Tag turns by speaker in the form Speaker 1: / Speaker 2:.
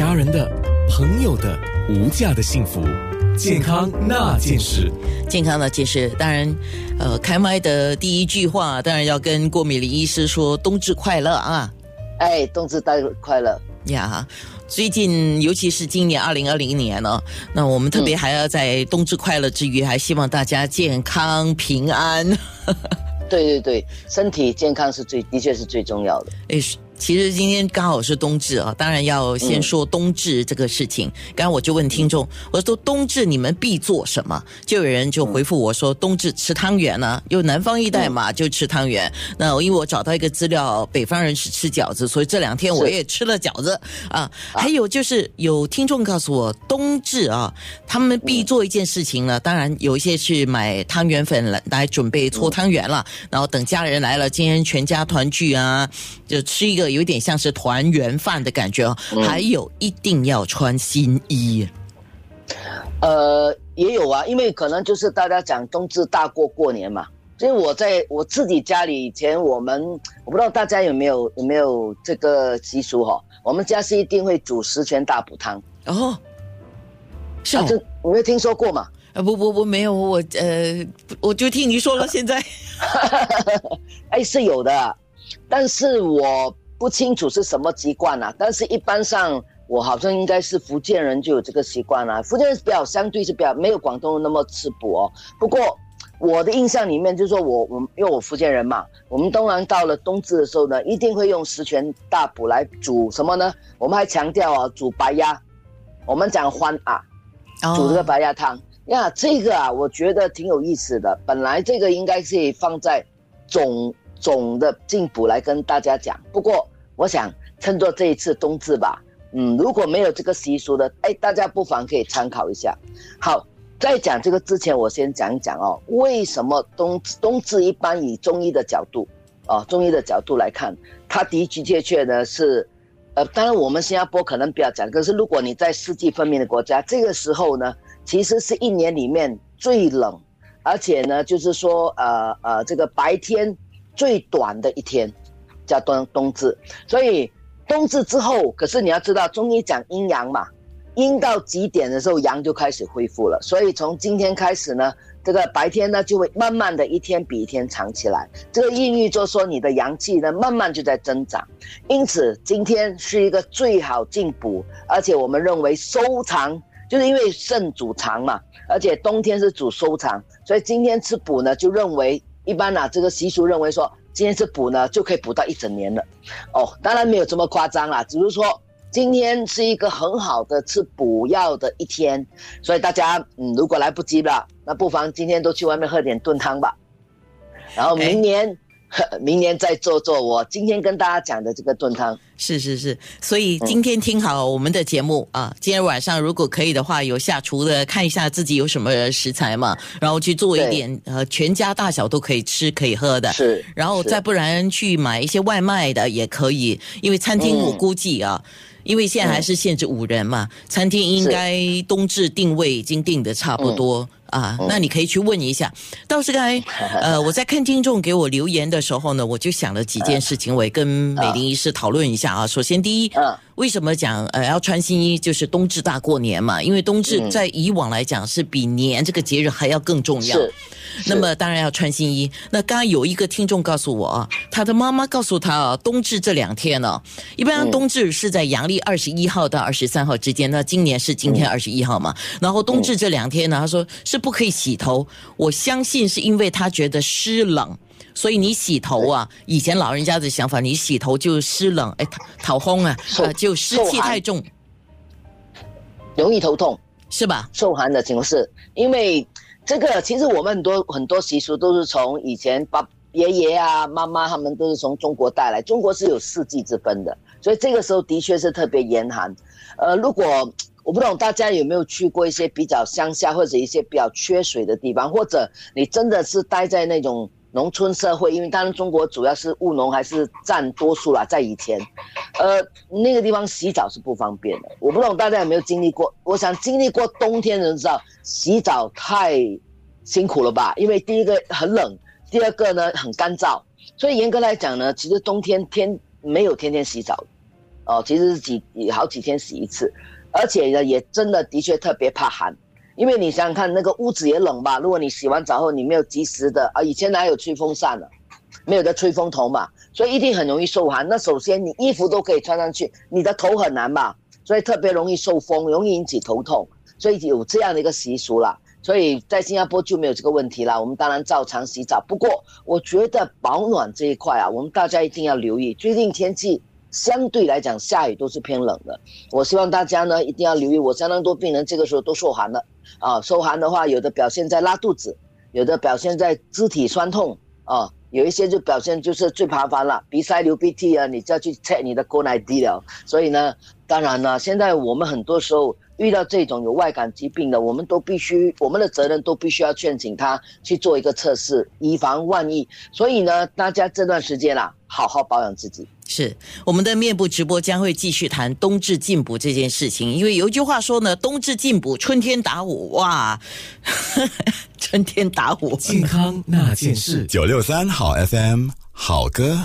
Speaker 1: 家人的、朋友的无价的幸福。健康那件事，
Speaker 2: 健康那件事，当然，呃，开麦的第一句话，当然要跟郭美玲医师说冬至快乐啊！
Speaker 3: 哎，冬至大快乐
Speaker 2: 呀！最近，尤其是今年二零二零年呢，那我们特别还要在冬至快乐之余，还希望大家健康平安。
Speaker 3: 对对对，身体健康是最，的确是最重要的。
Speaker 2: 哎是。其实今天刚好是冬至啊，当然要先说冬至这个事情。刚刚我就问听众，我说冬至你们必做什么？就有人就回复我说，冬至吃汤圆呢，因为南方一带嘛就吃汤圆。那因为我找到一个资料，北方人是吃饺子，所以这两天我也吃了饺子啊。还有就是有听众告诉我，冬至啊，他们必做一件事情呢。当然有一些去买汤圆粉来来准备搓汤圆了，然后等家人来了，今天全家团聚啊，就吃一个。有点像是团圆饭的感觉哦，还有一定要穿新衣。
Speaker 3: 呃，也有啊，因为可能就是大家讲冬至大过过年嘛，所以我在我自己家里以前，我们我不知道大家有没有有没有这个习俗哈，我们家是一定会煮十全大补汤哦。
Speaker 2: 是啊，
Speaker 3: 这你没听说过嘛？
Speaker 2: 啊不不不，没有我呃，我就听你说了，现在
Speaker 3: 哎是有的，但是我。不清楚是什么习惯啊，但是一般上我好像应该是福建人就有这个习惯啊。福建人比较相对是比较没有广东人那么吃补哦。不过我的印象里面就是说我我因为我福建人嘛，我们当然到了冬至的时候呢，一定会用十全大补来煮什么呢？我们还强调啊，煮白鸭，我们讲欢啊，煮这个白鸭汤呀，这个啊，我觉得挺有意思的。本来这个应该是放在总。总的进补来跟大家讲，不过我想趁着这一次冬至吧，嗯，如果没有这个习俗的，哎，大家不妨可以参考一下。好，在讲这个之前，我先讲一讲哦，为什么冬冬至一般以中医的角度，哦，中医的角度来看，它的的确确呢是，呃，当然我们新加坡可能不要讲，可是如果你在四季分明的国家，这个时候呢，其实是一年里面最冷，而且呢，就是说，呃呃，这个白天。最短的一天叫冬冬至，所以冬至之后，可是你要知道中医讲阴阳嘛，阴到极点的时候，阳就开始恢复了。所以从今天开始呢，这个白天呢就会慢慢的一天比一天长起来。这个意喻就说你的阳气呢慢慢就在增长，因此今天是一个最好进补，而且我们认为收藏，就是因为肾主藏嘛，而且冬天是主收藏，所以今天吃补呢就认为。一般呢，这个习俗认为说，今天是补呢，就可以补到一整年了。哦，当然没有这么夸张啦，只是说今天是一个很好的吃补药的一天，所以大家嗯，如果来不及了，那不妨今天都去外面喝点炖汤吧，然后明年。明年再做做我今天跟大家讲的这个炖汤，
Speaker 2: 是是是，所以今天听好我们的节目啊，今天晚上如果可以的话，有下厨的看一下自己有什么食材嘛，然后去做一点呃，全家大小都可以吃可以喝的，
Speaker 3: 是，
Speaker 2: 然后再不然去买一些外卖的也可以，因为餐厅我估计啊，因为现在还是限制五人嘛，餐厅应该冬至定位已经定的差不多。啊，那你可以去问一下。倒是刚才，呃，我在看听众给我留言的时候呢，我就想了几件事情，我也跟美玲医师讨论一下啊。首先，第一，为什么讲呃要穿新衣？就是冬至大过年嘛，因为冬至在以往来讲是比年这个节日还要更重要。那么当然要穿新衣。那刚刚有一个听众告诉我啊，他的妈妈告诉他啊，冬至这两天呢，一般冬至是在阳历二十一号到二十三号之间。那今年是今天二十一号嘛？然后冬至这两天呢，他说是不可以洗头。我相信是因为他觉得湿冷，所以你洗头啊，以前老人家的想法，你洗头就湿冷，哎，讨烘啊，就湿气太重，
Speaker 3: 容易头痛
Speaker 2: 是吧？
Speaker 3: 受寒的情况是因为。这个其实我们很多很多习俗都是从以前爸爷爷啊、妈妈他们都是从中国带来。中国是有四季之分的，所以这个时候的确是特别严寒。呃，如果我不懂大家有没有去过一些比较乡下或者一些比较缺水的地方，或者你真的是待在那种农村社会，因为当然中国主要是务农还是占多数啦，在以前，呃，那个地方洗澡是不方便的。我不懂大家有没有经历过？我想经历过冬天的人知道。洗澡太辛苦了吧？因为第一个很冷，第二个呢很干燥，所以严格来讲呢，其实冬天天没有天天洗澡，哦，其实是几好几天洗一次，而且呢，也真的的确特别怕寒，因为你想想看，那个屋子也冷吧？如果你洗完澡后你没有及时的啊，以前哪有吹风扇呢？没有的吹风头嘛，所以一定很容易受寒。那首先你衣服都可以穿上去，你的头很难吧？所以特别容易受风，容易引起头痛，所以有这样的一个习俗啦。所以在新加坡就没有这个问题啦。我们当然照常洗澡，不过我觉得保暖这一块啊，我们大家一定要留意。最近天气相对来讲下雨都是偏冷的，我希望大家呢一定要留意。我相当多病人这个时候都受寒了啊，受寒的话，有的表现在拉肚子，有的表现在肢体酸痛啊。有一些就表现就是最麻烦了，鼻塞流鼻涕啊，你就要去 check 你的高奶低了。所以呢，当然呢，现在我们很多时候遇到这种有外感疾病的，我们都必须我们的责任都必须要劝请他去做一个测试，以防万一。所以呢，大家这段时间啦，好好保养自己。
Speaker 2: 是我们的面部直播将会继续谈冬至进补这件事情，因为有一句话说呢，冬至进补，春天打虎。哇，春天打虎，
Speaker 1: 健康那件事，九六三好 FM 好歌。